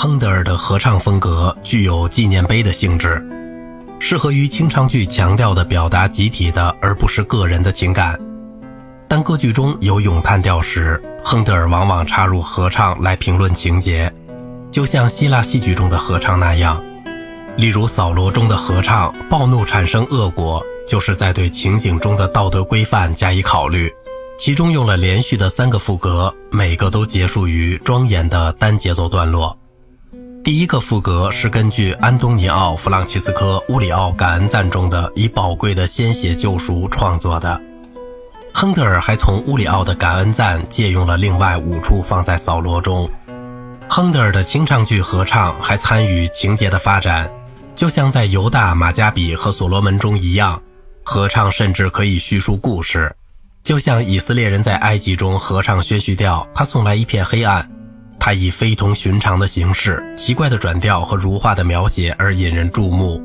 亨德尔的合唱风格具有纪念碑的性质，适合于清唱剧强调的表达集体的而不是个人的情感。当歌剧中有咏叹调时，亨德尔往往插入合唱来评论情节，就像希腊戏剧中的合唱那样。例如《扫罗》中的合唱，暴怒产生恶果，就是在对情景中的道德规范加以考虑。其中用了连续的三个副歌，每个都结束于庄严的单节奏段落。第一个副歌是根据安东尼奥·弗朗齐斯科·乌里奥感恩赞中的以宝贵的鲜血救赎创作的。亨德尔还从乌里奥的感恩赞借用了另外五处放在扫罗中。亨德尔的清唱剧合唱还参与情节的发展，就像在犹大、马加比和所罗门中一样，合唱甚至可以叙述故事。就像以色列人在埃及中合唱宣叙调，他送来一片黑暗，他以非同寻常的形式、奇怪的转调和如画的描写而引人注目。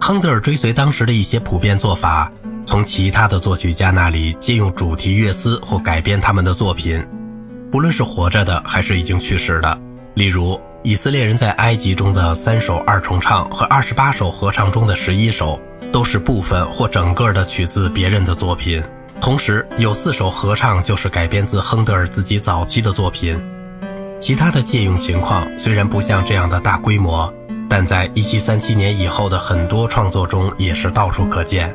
亨德尔追随当时的一些普遍做法，从其他的作曲家那里借用主题乐思或改编他们的作品，不论是活着的还是已经去世的。例如，以色列人在埃及中的三首二重唱和二十八首合唱中的十一首。都是部分或整个的取自别人的作品，同时有四首合唱就是改编自亨德尔自己早期的作品。其他的借用情况虽然不像这样的大规模，但在1737年以后的很多创作中也是到处可见。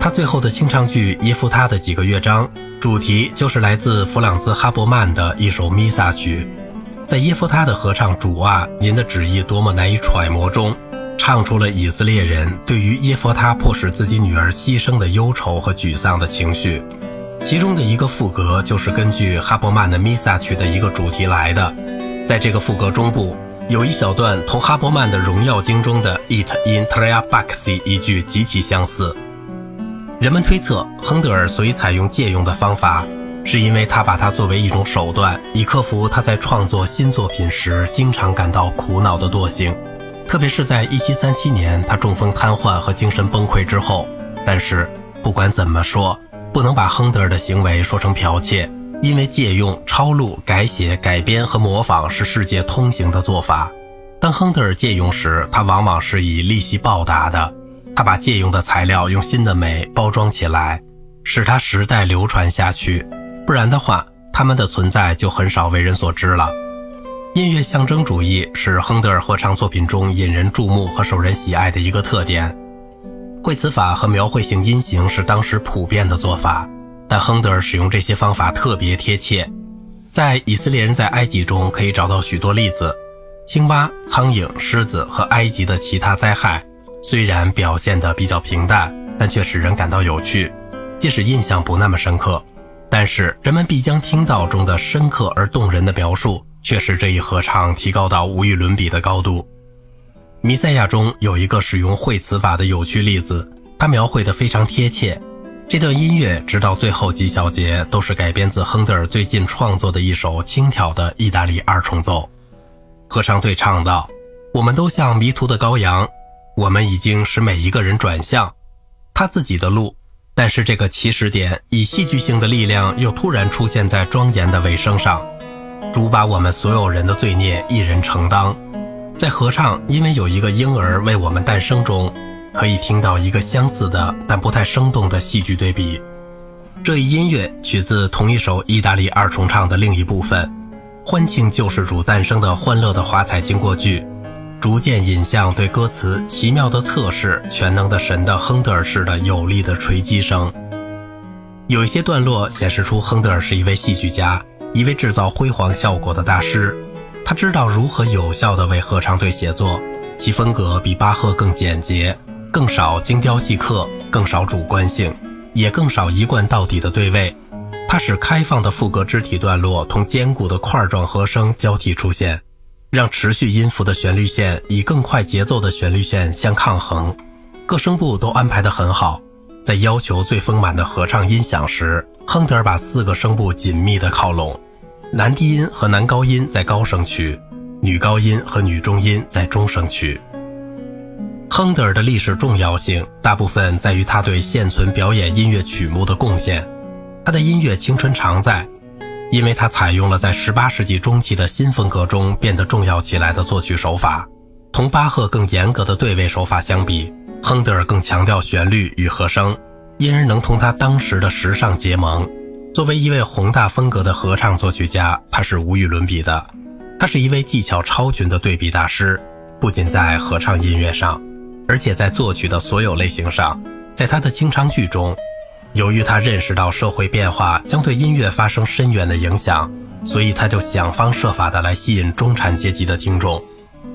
他最后的清唱剧《耶夫他》的几个乐章，主题就是来自弗朗兹·哈伯曼的一首弥撒曲。在耶夫他的合唱主啊，您的旨意多么难以揣摩中。唱出了以色列人对于耶弗他迫使自己女儿牺牲的忧愁和沮丧的情绪，其中的一个副歌就是根据哈伯曼的弥撒曲的一个主题来的。在这个副歌中部有一小段同哈伯曼的荣耀经中的 “It in Tria Baxi” 一句极其相似。人们推测，亨德尔所以采用借用的方法，是因为他把它作为一种手段，以克服他在创作新作品时经常感到苦恼的惰性。特别是在1737年他中风瘫痪和精神崩溃之后，但是不管怎么说，不能把亨德尔的行为说成剽窃，因为借用、抄录、改写、改编和模仿是世界通行的做法。当亨德尔借用时，他往往是以利息报答的。他把借用的材料用新的美包装起来，使它时代流传下去，不然的话，他们的存在就很少为人所知了。音乐象征主义是亨德尔合唱作品中引人注目和受人喜爱的一个特点。绘词法和描绘性音型是当时普遍的做法，但亨德尔使用这些方法特别贴切。在以色列人在埃及中可以找到许多例子，青蛙、苍蝇、狮子和埃及的其他灾害，虽然表现得比较平淡，但却使人感到有趣，即使印象不那么深刻，但是人们必将听到中的深刻而动人的描述。却使这一合唱提高到无与伦比的高度。弥赛亚中有一个使用绘词法的有趣例子，它描绘得非常贴切。这段音乐直到最后几小节都是改编自亨德尔最近创作的一首轻佻的意大利二重奏。合唱队唱道：“我们都像迷途的羔羊，我们已经使每一个人转向他自己的路，但是这个起始点以戏剧性的力量又突然出现在庄严的尾声上。”主把我们所有人的罪孽一人承当，在合唱因为有一个婴儿为我们诞生中，可以听到一个相似的但不太生动的戏剧对比。这一音乐取自同一首意大利二重唱的另一部分，欢庆救世主诞生的欢乐的华彩经过剧，逐渐引向对歌词奇妙的测试全能的神的亨德尔式的有力的锤击声。有一些段落显示出亨德尔是一位戏剧家。一位制造辉煌效果的大师，他知道如何有效地为合唱队写作。其风格比巴赫更简洁，更少精雕细刻，更少主观性，也更少一贯到底的对位。它使开放的副歌肢体段落同坚固的块状和声交替出现，让持续音符的旋律线以更快节奏的旋律线相抗衡。各声部都安排得很好。在要求最丰满的合唱音响时，亨德尔把四个声部紧密地靠拢，男低音和男高音在高声区，女高音和女中音在中声区。亨德尔的历史重要性大部分在于他对现存表演音乐曲目的贡献。他的音乐青春常在，因为他采用了在18世纪中期的新风格中变得重要起来的作曲手法。同巴赫更严格的对位手法相比，亨德尔更强调旋律与和声，因而能同他当时的时尚结盟。作为一位宏大风格的合唱作曲家，他是无与伦比的。他是一位技巧超群的对比大师，不仅在合唱音乐上，而且在作曲的所有类型上。在他的清唱剧中，由于他认识到社会变化将对音乐发生深远的影响，所以他就想方设法的来吸引中产阶级的听众。